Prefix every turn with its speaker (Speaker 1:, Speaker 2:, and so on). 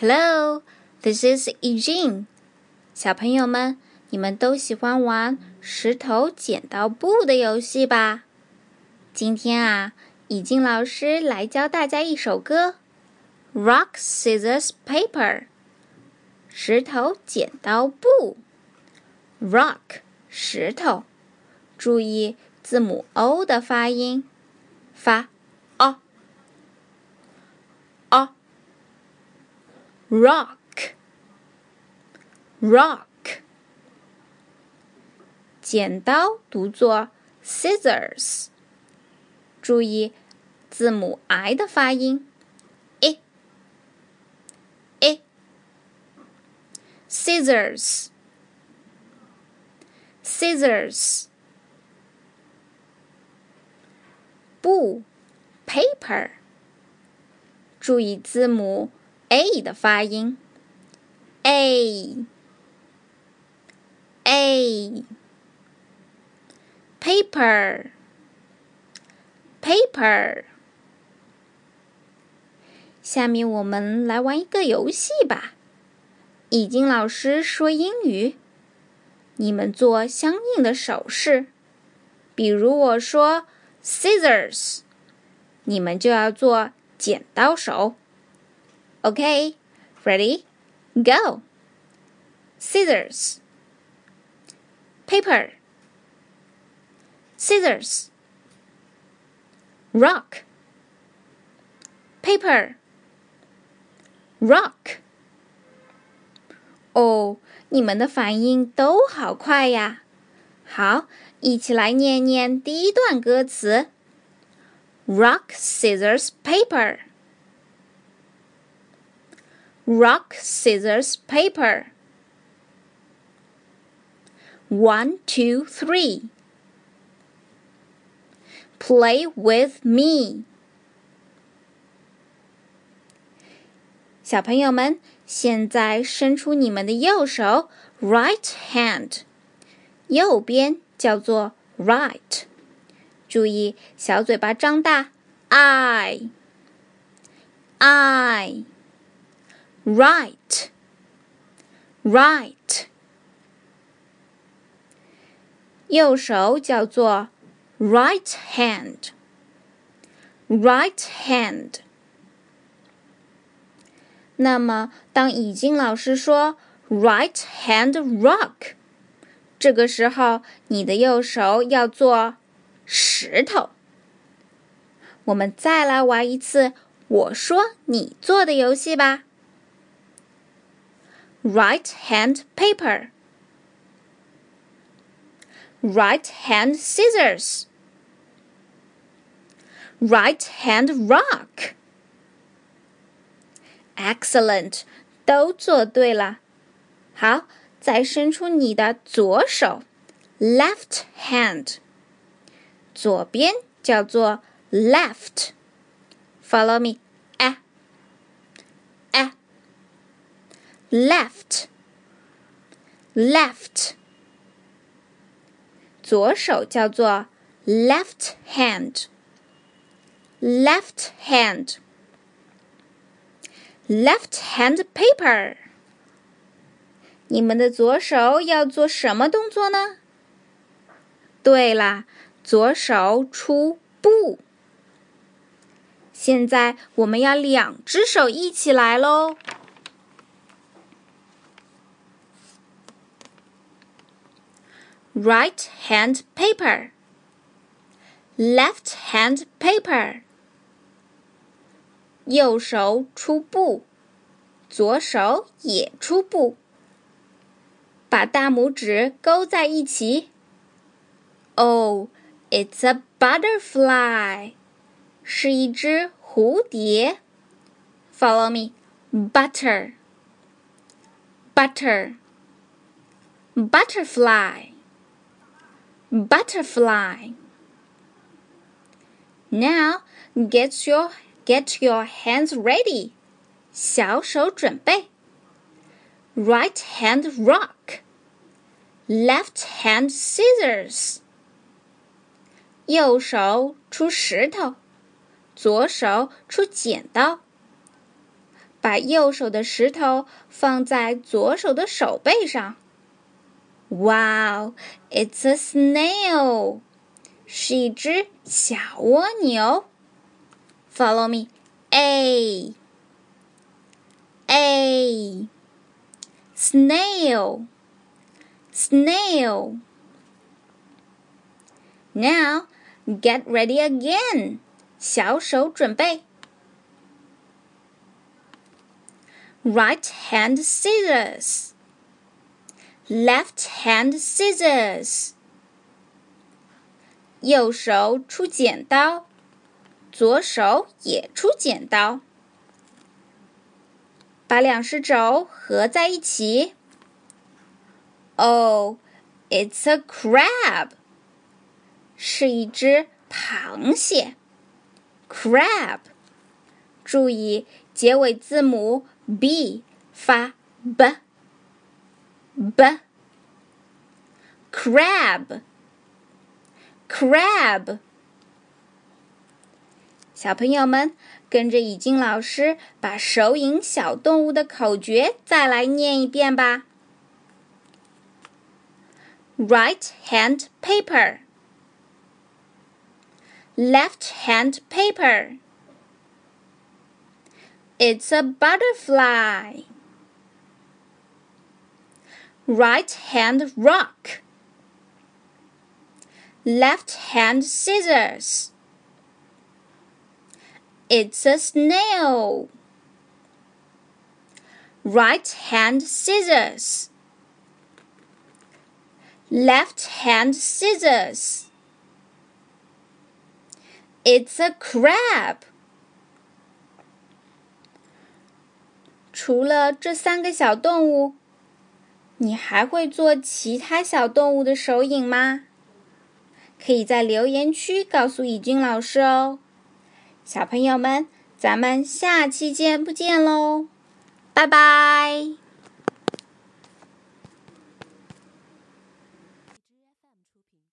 Speaker 1: Hello, this is Eugene。小朋友们，你们都喜欢玩石头剪刀布的游戏吧？今天啊，以静老师来教大家一首歌：Rock, scissors, paper。石头剪刀布。Rock，石头。注意字母 O 的发音，发。rock rock 剪刀读作 scissors，注意字母 i 的发音，i i scissors scissors 布 paper，注意字母。 A 的发音，a a paper paper。下面我们来玩一个游戏吧。已经老师说英语，你们做相应的手势。比如我说 scissors，你们就要做剪刀手。Okay, ready? Go. Scissors. Paper. Scissors. Rock. Paper. Rock. 哦，你们的反应都好快呀！好，一起来念念第一段歌词：Rock, scissors, paper。 rock, scissors, paper. One, two, three. Play with me. 小朋友们，现在伸出你们的右手，right hand，右边叫做 right。注意，小嘴巴张大，I，I。 Right, right。右手叫做 right hand, right hand。那么，当已经老师说 right hand rock，这个时候你的右手要做石头。我们再来玩一次我说你做的游戏吧。right hand paper, right hand scissors, right hand rock. Excellent，都做对了。好，再伸出你的左手，left hand，左边叫做 left。Follow me。 Left left 左手叫做 left hand left hand left hand paper 你们的左手要做什么动作呢？对啦，左手出布。现在我们要两只手一起来喽。right hand paper, left hand paper。右手出布，左手也出布，把大拇指勾在一起。Oh, it's a butterfly，是一只蝴蝶。Follow me, butter, butter, butterfly butterfly. Now get your get your hands ready. 小手准备。Right hand rock. Left hand scissors. 右手出石头，左手出剪刀。 把右手的石头放在左手的手背上。 Wow, it's a snail！是一只小蜗牛。Follow me, A, A, snail, snail. Now get ready again. 小手准备。Right hand scissors. Left hand scissors. 右手出剪刀，左手也出剪刀，把两只肘合在一起。Oh, it's a crab. 是一只螃蟹，crab。注意结尾字母 b 发 b，b，crab，crab。小朋友们跟着已经老师把手影小动物的口诀再来念一遍吧。Right hand paper. left hand paper. It's a butterfly. Right hand rock. Left hand scissors. It's a snail. Right hand scissors. Left hand scissors. It's a crab。除了这三个小动物， 你还会做其他小动物的手影吗？可以在留言区告诉以军老师哦。小朋友们，咱们下期见不见喽，拜拜。